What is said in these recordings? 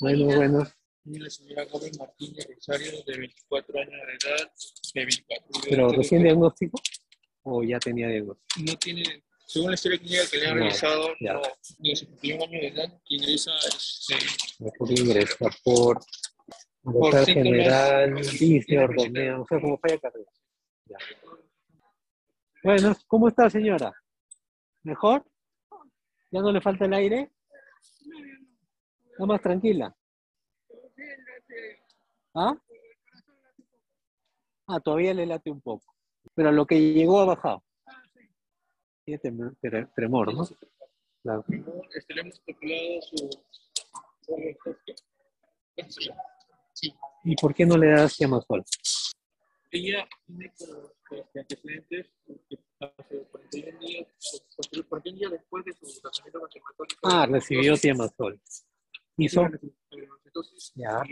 Bueno, bueno. Tiene la señora Gómez Martínez Rosario, de 24 años de edad, de 24. ¿Pero recién diagnóstico o ya tenía diagnóstico? No tiene, según la historia clínica que le han No, realizado, no, de 51 años de edad, ingresa este, Mejor ingresa por Por síntomas general, dice, ordomea, o sea, como falla cardíaca. Ya. Bueno, ¿cómo está, señora? ¿Mejor? ¿Ya no le falta el aire? ¿Está más tranquila? ¿Ah? Ah, todavía le late un poco. Pero lo que llegó ha bajado. Tiene tremor, ¿no? Claro. este, le hemos calculado su. Sí, ¿Y por qué no le das Tiamazol? ella tiene este, antecedentes que hace 41 días, 41 días después de su tratamiento con. Ah, recibió Tiamazol. ¿Hizo? Entonces, Ya.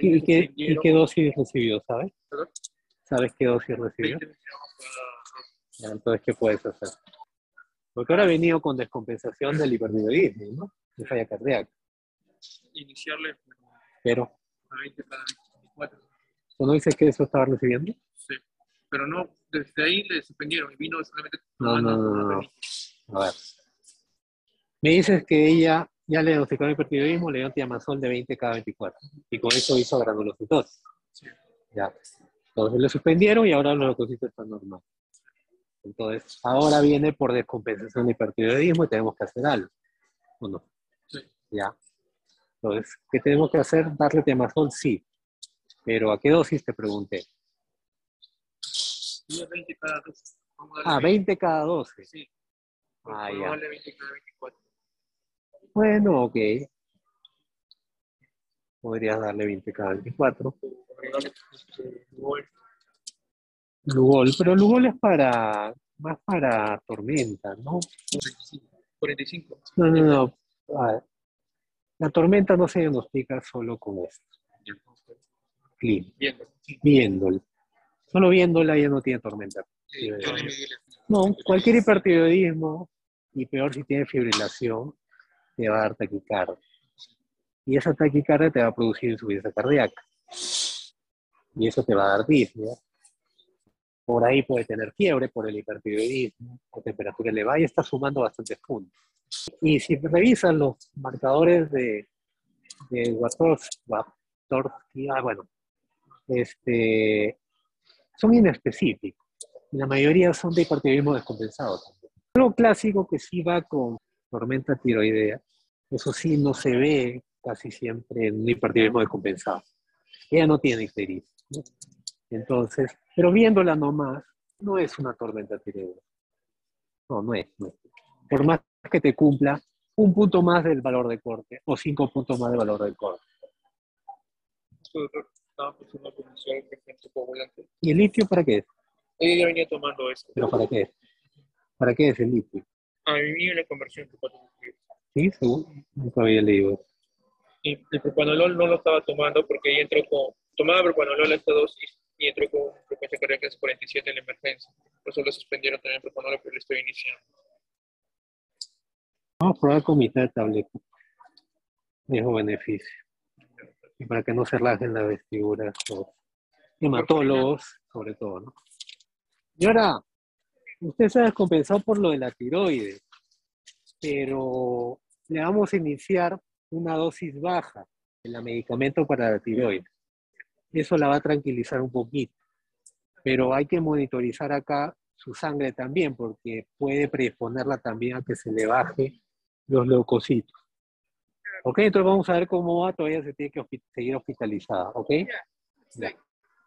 ¿Y qué, y qué- dosis recibió, sabes? ¿Perdón? ¿Sabes qué dosis recibió? 20 miligramos cada Ya, entonces, ¿qué puedes hacer? Porque ahora ha venido con descompensación del hipertiroidismo, ¿no? De falla cardíaca. iniciarle Pero, a 20 cada 24. ¿tú no dices que eso estaba recibiendo? Sí. Pero no, desde ahí le suspendieron y vino solamente No, no, no, no. A ver. Me dices que ella ya le diagnosticaron hipertiroidismo, le dio tiamazol de 20 cada 24. Y con eso hizo granulocitosis. Sí. Ya. Entonces le suspendieron y ahora los leucocitos están normales. Entonces, ahora viene por descompensación de hipertiroidismo y tenemos que hacer algo. ¿O no? Sí. Ya. Entonces, ¿qué tenemos que hacer? Darle temazol, sí. Pero ¿a qué dosis te pregunté? Y es 20 cada 12. Vamos a darle Ah, 20 cada 12. Sí. Ah, ya. a darle 20 cada 24. Bueno, ok. Podrías darle 20 cada 24. Agregarle este, Lugol. Pero Lugol es para, más para tormenta, ¿no? 45. 45. No, no, no. La tormenta no se diagnostica solo con esto. Clínico. Bien. Viéndola. Solo viéndola ya no tiene tormenta. No, cualquier hipertiroidismo, y peor si tiene fibrilación, te va a dar taquicardia. Y esa taquicardia te va a producir insuficiencia cardíaca. Y eso te va a dar disnea. Por ahí puede tener fiebre por el hipertiroidismo o temperatura elevada y está sumando bastantes puntos. Y si revisas los marcadores de, de Watorsky, ah, bueno, este, son inespecíficos. La mayoría son de hipertiroidismo descompensado. Lo clásico que sí va con tormenta tiroidea, eso sí no se ve casi siempre en un hipertiroidismo descompensado. Ella no tiene ictericia. ¿no? Entonces, pero viéndola nomás, no es una tormenta tiroidea. No, no es, no es. Por más que te cumpla un punto más del valor de corte o cinco puntos más del valor del corte. ¿Y el litio para qué es? Ella venía tomando eso. ¿Pero para qué es? ¿Para qué es el litio? A mí la conversión nucleótidos. ¿Sí? Seguro. Nunca había leído eso. Y el propanolol no lo estaba tomando porque ella entró con, tomaba propanolol esta dosis y entró con frecuencia cardíaca de 47 en la emergencia. Por eso lo suspendieron también propanolol, pero lo estoy iniciando. Vamos a probar con mitad de tableta. Dejo beneficio. Y para que no se rajen las vestiduras los hematólogos, sobre todo, ¿no? Y ahora, usted se ha descompensado por lo de la tiroides, pero le vamos a iniciar una dosis baja de la medicamento para la tiroides. Eso la va a tranquilizar un poquito. Pero hay que monitorizar acá su sangre también, porque puede predisponerla también a que se le baje los leucocitos. Ok, entonces vamos a ver cómo va, todavía se tiene que hospi- seguir hospitalizada, ¿ok? Ya.